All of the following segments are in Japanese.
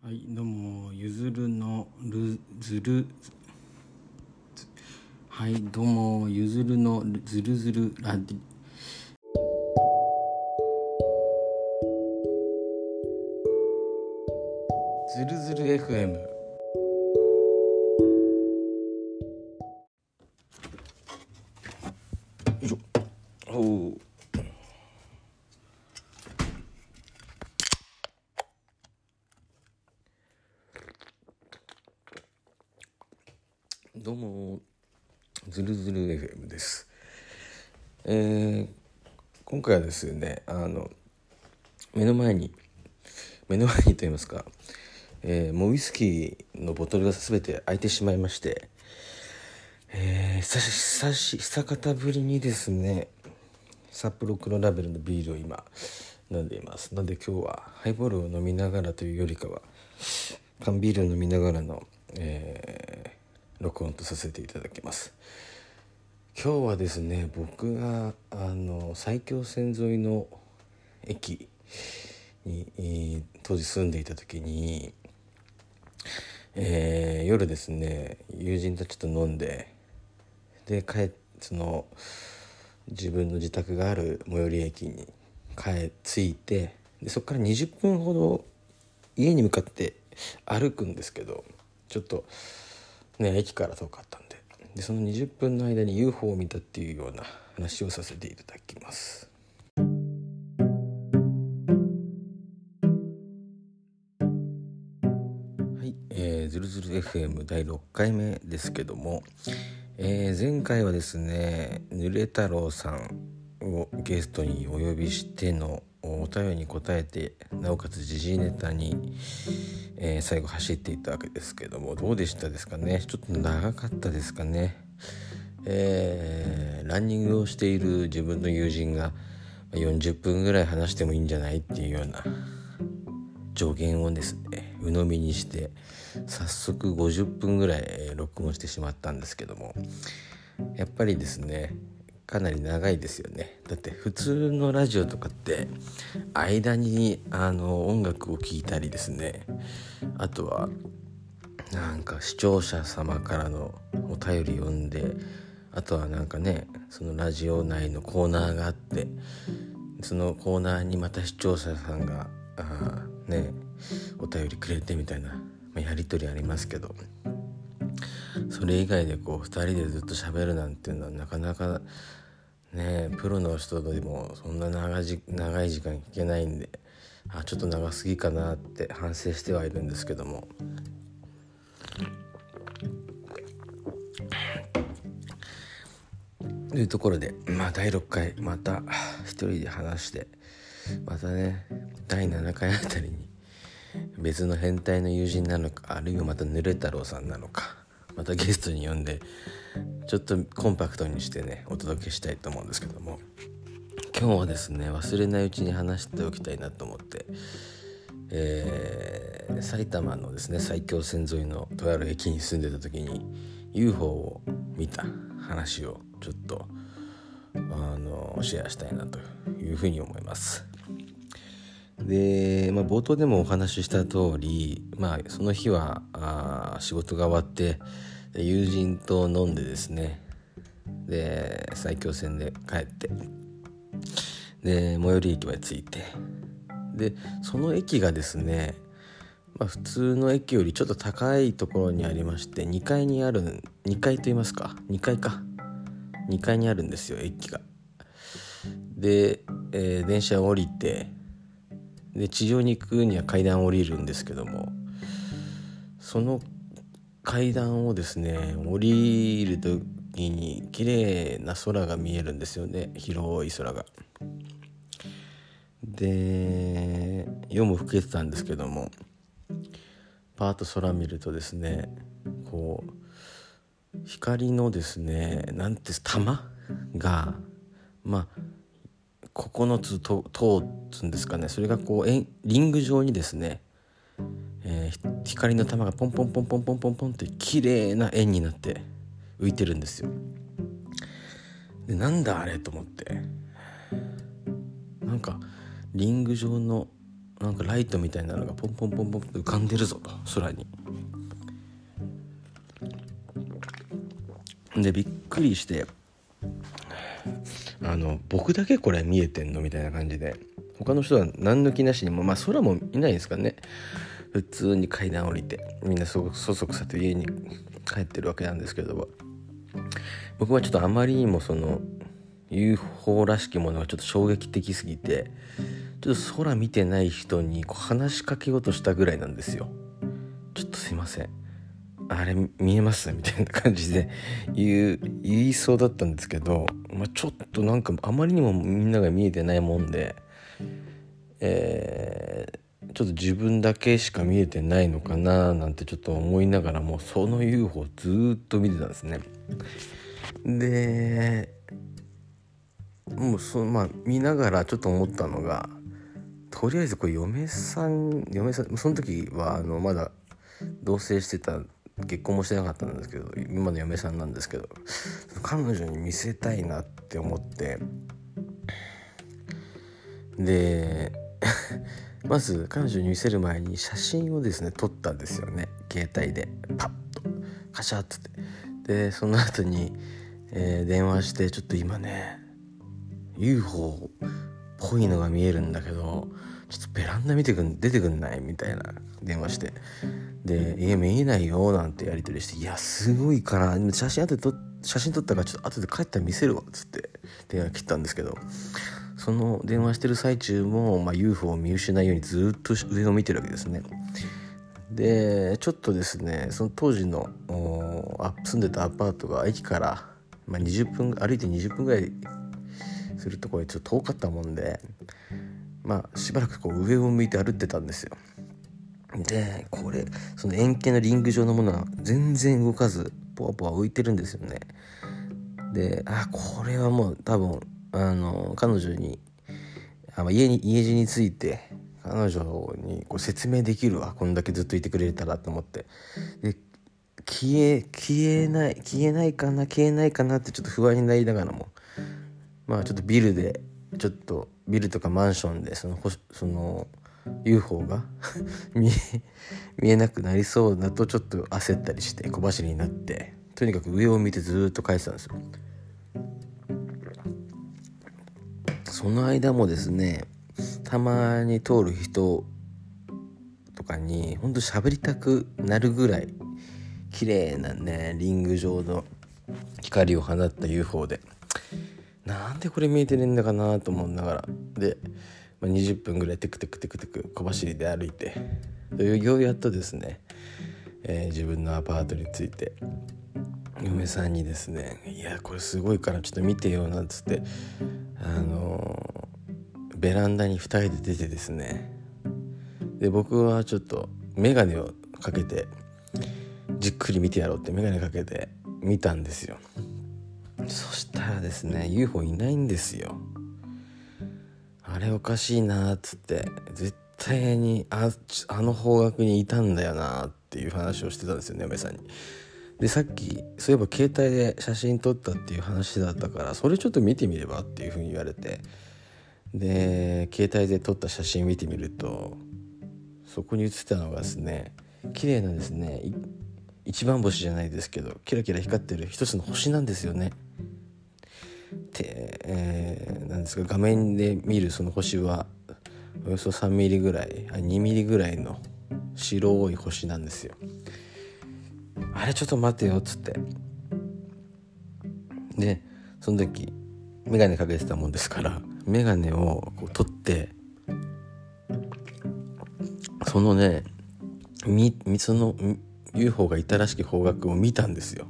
はい、どうも、ゆずるのるずる。はい、どうも、ゆずるのずるずるラディ。ずるずる FM。どうも、ずるずる FM です。えー今回はですね、あの、目の前に、目の前にと言いますか、えーもうウイスキーのボトルが全て開いてしまいまして、えー久し久し久方ぶりにですね札幌黒ラベルのビールを今飲んでいますなので今日はハイボールを飲みながらというよりかは缶ビールを飲みながらの、えー録音とさせていただきます。今日はですね僕があの埼京線沿いの駅に当時住んでいた時にえー夜ですね友人たちと飲んでで帰その自分の自宅がある最寄り駅に帰着いてでそこから20分ほど家に向かって歩くんですけどちょっとね駅から遠かったんででその20分の間に UFO を見たっていうような話をさせていただきます。はい、えー、ずるずる FM 第6回目ですけども、えー前回はですねぬれ太郎さんをゲストにお呼びしてのお便りに答えてなおかつ時事ネタに、えー最後走っていったわけですけどもどうでしたですかね？ちょっと長かったですかね？えーランニングをしている自分の友人が40分ぐらい話してもいいんじゃないっていうような助言をですね鵜呑みにして早速50分ぐらい録音してしまったんですけどもやっぱりですねかなり長いですよね。だって普通のラジオとかって間にあの音楽を聴いたりですね。あとはなんか視聴者様からのお便り読んであとはなんかねそのラジオ内のコーナーがあってそのコーナーにまた視聴者さんがあねお便りくれてみたいな、まあやり取りありますけど。それ以外でこう2人でずっと喋るなんていうのはなかなかねプロの人でもそんな長じ長い時間聞けないんであちょっと長すぎかなって反省してはいるんですけども。というところでまあ第6回また一人で話してまたね第7回あたりに別の変態の友人なのかあるいはまたぬれ太郎さんなのかまたゲストに呼んでちょっとコンパクトにしてねお届けしたいと思うんですけども今日はですね忘れないうちに話しておきたいなと思って、えー埼玉のですね埼京線沿いのとある駅に住んでた時に UFO を見た話をちょっとあのシェアしたいなというふうに思います。で、まあ、冒頭でもお話しした通り、まあ、その日はあ仕事が終わって友人と飲んでですねで埼京線で帰ってで最寄り駅まで着いてでその駅がですね、まあ、普通の駅よりちょっと高いところにありまして2階にある2階と言いますか2階か2階にあるんですよ駅が。で、えー電車を降りてで地上に行くには階段を降りるんですけどもその階段をですね降りる時に綺麗な空が見えるんですよね広い空が。で夜も更けてたんですけどもパーッと空見るとですねこう光のですねなんて玉がまあ9つと通つんですかねそれがこうリング状にですね、えー光の玉がポンポンポンポンポンポンポンって綺麗な円になって浮いてるんですよ。でなんだあれと思ってなんかリング状のなんかライトみたいなのがポンポンポンポンと浮かんでるぞと空に。でびっくりしてあの僕だけこれ見えてんのみたいな感じで。他の人は何の気なしにもまあ空もいないですかね。普通に階段降りてみんなそそくさと家に帰ってるわけなんですけど僕はちょっとあまりにもその UFO らしきものがちょっと衝撃的すぎてちょっと空見てない人にこう話しかけようとしたぐらいなんですよ。ちょっとすいません。あれ見えます？みたいな感じで言う言いそうだったんですけど、まあ、ちょっとなんかあまりにもみんなが見えてないもんで、えー、ちょっと自分だけしか見えてないのかななんてちょっと思いながらもうその UFO ずっと見てたんですね。でもうそまあ見ながらちょっと思ったのがとりあえずこれ嫁さん嫁さんその時はあのまだ同棲してた結婚もしてなかったんですけど今の嫁さんなんですけど彼女に見せたいなって思って。で まず彼女に見せる前に写真をですね撮ったんですよね。携帯で。パッと。カシャッって。でその後に、えー、電話してちょっと今ね UFO ぽいのが見えるんだけどちょっとベランダ見てくん出てくんない？みたいな電話して。で「家見えないよ」なんてやり取りして「いやすごいから写真後で撮写真撮ったからちょっと後で帰ったら見せるわ」っつって電話切ったんですけど。その電話してる最中も、まあ、UFO を見失うようにずっと上を見てるわけですね。でちょっとですねその当時の住んでたアパートが駅から、まあ、20分歩いて20分ぐらいするところでちょっと遠かったもんでまあしばらくこう上を向いて歩ってたんですよ。でこれその円形のリング状のものは全然動かずポワポワ浮いてるんですよね。であこれはもう多分あの彼女にあ家に家路について彼女にこう説明できるわ。こんだけずっといてくれたらと思って。で消え消えない消えないかな消えないかなってちょっと不安になりながらもまあちょっとビルでちょっとビルとかマンションでそのその UFO が 見えなくなりそうだとちょっと焦ったりして小走りになってとにかく上を見てずっと帰ってたんですよ。その間もですねたまに通る人とかにほんと喋りたくなるぐらい綺麗なねリング状の光を放った UFO で。なんでこれ見えてねえんだかなと思いながら。でまあ、20分ぐらいテクテクテクテク小走りで歩いて。ようやっとですね、えー、自分のアパートに着いて嫁さんにですね「いやこれすごいからちょっと見てよ」なんつってあのー、ベランダに2人で出てですね。で僕はちょっと眼鏡をかけてじっくり見てやろうって眼鏡かけて見たんですよ。そしらですね UFO いないんですよあれおかしいなっつって絶対にああの方角にいたんだよなっていう話をしてたんですよね嫁さんに。でさっきそういえば携帯で写真撮ったっていう話だったからそれちょっと見てみればっていうふうに言われてで携帯で撮った写真見てみるとそこに写ってたのがですね綺麗なですね一番星じゃないですけどキラキラ光ってる一つの星なんですよね。て、えー、なんですか画面で見るその星はおよそ3ミリぐらいあ2ミリぐらいの白い星なんですよ。あれちょっと待てよっつって。でその時眼鏡かけてたもんですから眼鏡をこう取ってそのねみその UFO がいたらしき方角を見たんですよ。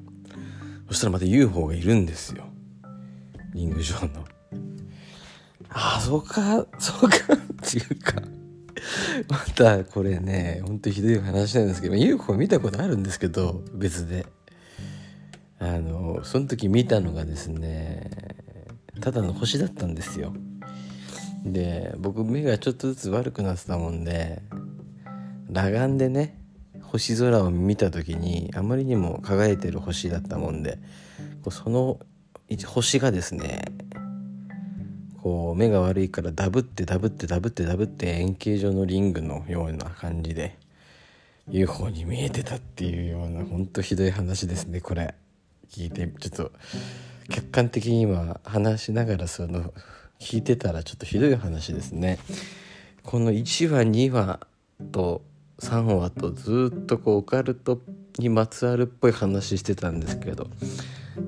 そしたらまた UFO がいるんですよ。リング上の。ああ、そうか、そうかっていうかまたこれね、ほんとひどい話なんですけど、UFO 見たことあるんですけど、別で。あの、その時見たのがですね、ただの星だったんですよ。で、僕目がちょっとずつ悪くなってたもんで、裸眼でね、星空を見た時にあまりにも輝いてる星だったもんでその星がですねこう目が悪いからダブってダブってダブってダブって円形状のリングのような感じで UFO に見えてたっていうようなほんとひどい話ですねこれ。聞いてちょっと客観的に今話しながらその聞いてたらちょっとひどい話ですね。この1話2話と3話とずっとこうオカルトにまつわるっぽい話してたんですけど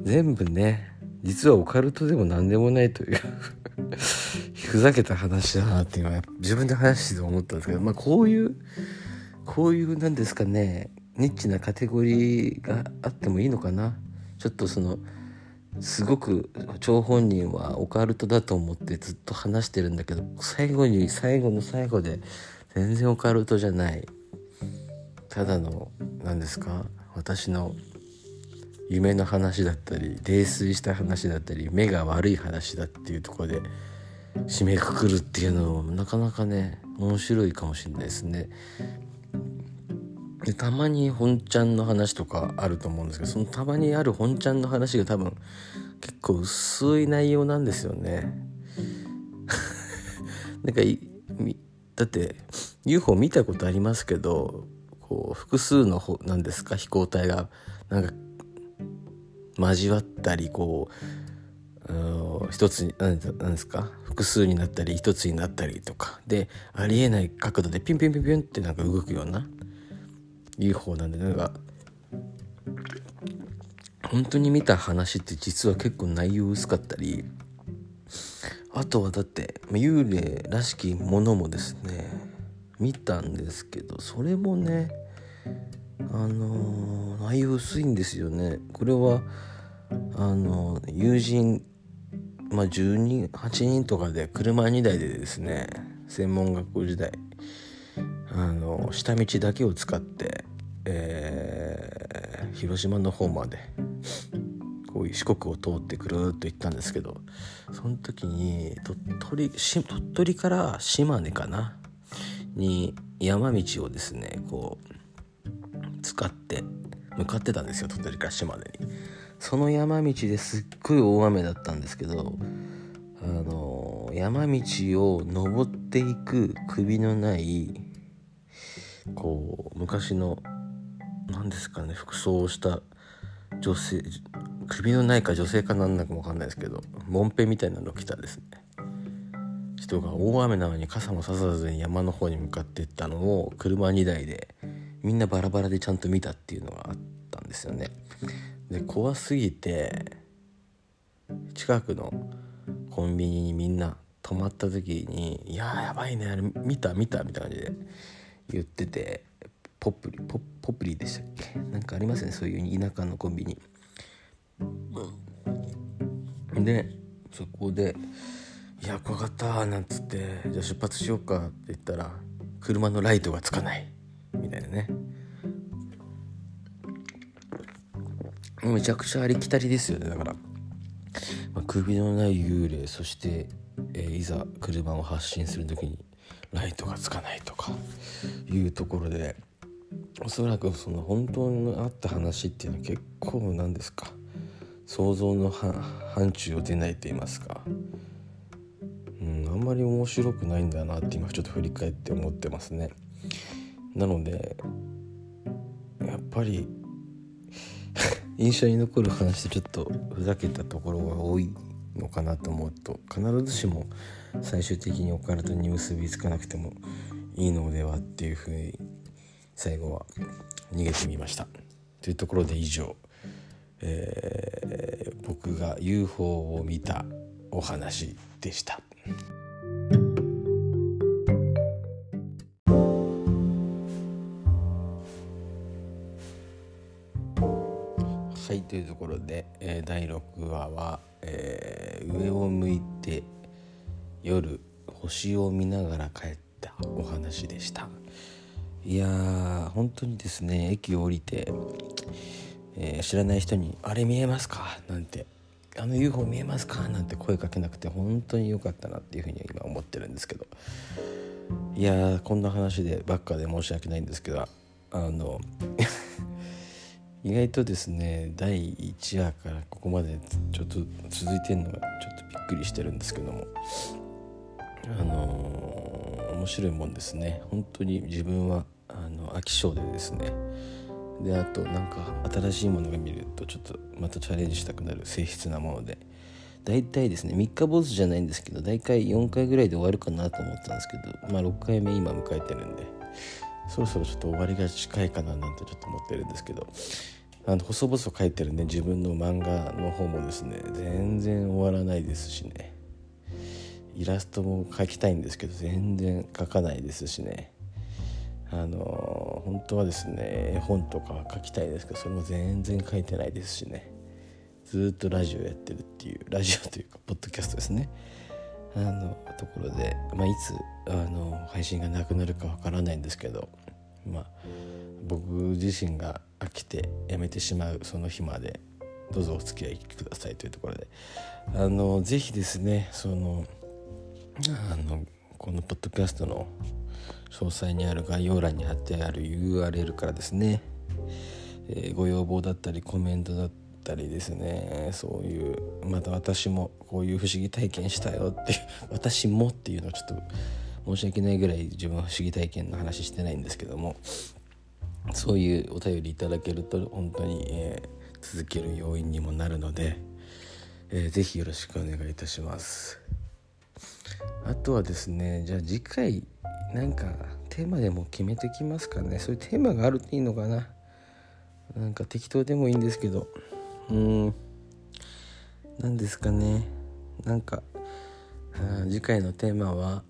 全部ね実はオカルトでも何でもないという。ふざけた話だなっていうのは自分で話して思ったんですけど。まあこういうこういうなんですかね。ニッチなカテゴリーがあってもいいのかな。ちょっとそのすごく張本人はオカルトだと思ってずっと話してるんだけど。最後に最後の最後で全然オカルトじゃない。ただの何ですか？私の夢の話だったり泥酔した話だったり目が悪い話だっていうところで締めくくるっていうのもなかなかね面白いかもしれないですね。でたまに本ちゃんの話とかあると思うんですけどそのたまにある本ちゃんの話が多分結構薄い内容なんですよね。なんかだって UFO 見たことありますけどこう複数の何ですか飛行体がなんか交わったりこう一つに何ですか複数になったり一つになったりとか。でありえない角度でピンピンピンピンってなんか動くような UFO なんでなんか本当に見た話って実は結構内容薄かったりあとはだって幽霊らしきものもですね見たんですけどそれもねあのー、内容薄いんですよね。これはあのー、友人まあ10人8人とかで車2台でですね専門学校時代あの下道だけを使って、えー、広島の方までこういう四国を通ってくるっと行ったんですけどその時に鳥取鳥取から島根かなに山道をですねこう使って向かってたんですよ鳥取から島根に。その山道ですっごい大雨だったんですけどあの山道を登っていく首のないこう昔の何ですかね服装をした女性首のないか女性かなんだかも分かんないですけどもんぺみたいなの着たですね人が大雨なのに傘もささずに山の方に向かっていったのを車2台でみんなバラバラでちゃんと見たっていうのがあったんですよね。で怖すぎて近くのコンビニにみんな泊まった時に「いややばいねあれ見た見た」みたいな感じで言っててポプリポポプリでしたっけ？なんかありますねそういう田舎のコンビニ。でそこで「いや怖かった」なんつって「じゃあ出発しようか」って言ったら車のライトがつかないみたいなね。めちゃくちゃありきたりですよね。だから、まあ、首のない幽霊そして、えー、いざ車を発進する時にライトがつかないとかいうところでおそらくその本当にあった話っていうのは結構なんですか。想像の範疇を出ないと言いますか、うん、あんまり面白くないんだなって今ちょっと振り返って思ってますね。なのでやっぱり 印象に残る話でちょっとふざけたところが多いのかなと思うと必ずしも最終的にオカルトに結びつかなくてもいいのではっていうふうに最後は逃げてみました。というところで以上、えー、僕が UFO を見たお話でした。ろで、えー、第6話は、えー、上を向いて夜星を見ながら帰ったお話でしたいやー本当にですね駅を降りて、えー、知らない人に「あれ見えますか?」なんて「あの UFO 見えますか?」なんて声かけなくて本当に良かったなっていうふうに今思ってるんですけどいやーこんな話でばっかで申し訳ないんですけどあの 意外とですね第1話からここまでちょっと続いてるのがちょっとびっくりしてるんですけども。あのー、面白いもんですね。本当に自分はあの飽き性でですね。であとなんか新しいものが見るとちょっとまたチャレンジしたくなる性質なもので。大体ですね3日坊主じゃないんですけど大体4回ぐらいで終わるかなと思ったんですけどまあ6回目今迎えてるんで。そろそろちょっと終わりが近いかななんてちょっと思ってるんですけど。あの細々書いてるね自分の漫画の方もですね全然終わらないですしね。イラストも描きたいんですけど全然描かないですしね。あの本当はですね絵本とかは描きたいですけどそれも全然書いてないですしね。ずっとラジオやってるっていうラジオというかポッドキャストですね。あのところで、まあ、いつあの配信がなくなるかわからないんですけど、まあ、僕自身が飽きてやめてしまうその日までどうぞお付き合いくださいというところで。あのぜひですねそのあのこのポッドキャストの詳細にある概要欄に貼ってある URL からですね、えー、ご要望だったりコメントだったりですねそういうまた私もこういう不思議体験したよっていう私もっていうのはちょっと申し訳ないぐらい自分は不思議体験の話してないんですけどもそういうお便りいただけると本当に、えー、続ける要因にもなるので、えー、ぜひよろしくお願いいたします。あとはですねじゃあ次回なんかテーマでも決めてきますかね。そういうテーマがあるといいのかな。なんか適当でもいいんですけど。うん。何ですかね。なんか次回のテーマは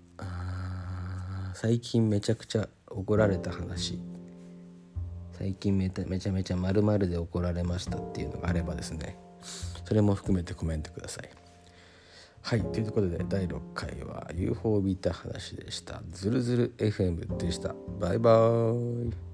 最近めちゃくちゃ怒られた話。最近めちゃめちゃまるで怒られましたっていうのがあればですね。それも含めてコメントください。はいということで第6回は UFO を見た話でした。ズルズル FM でした。バイバーイ。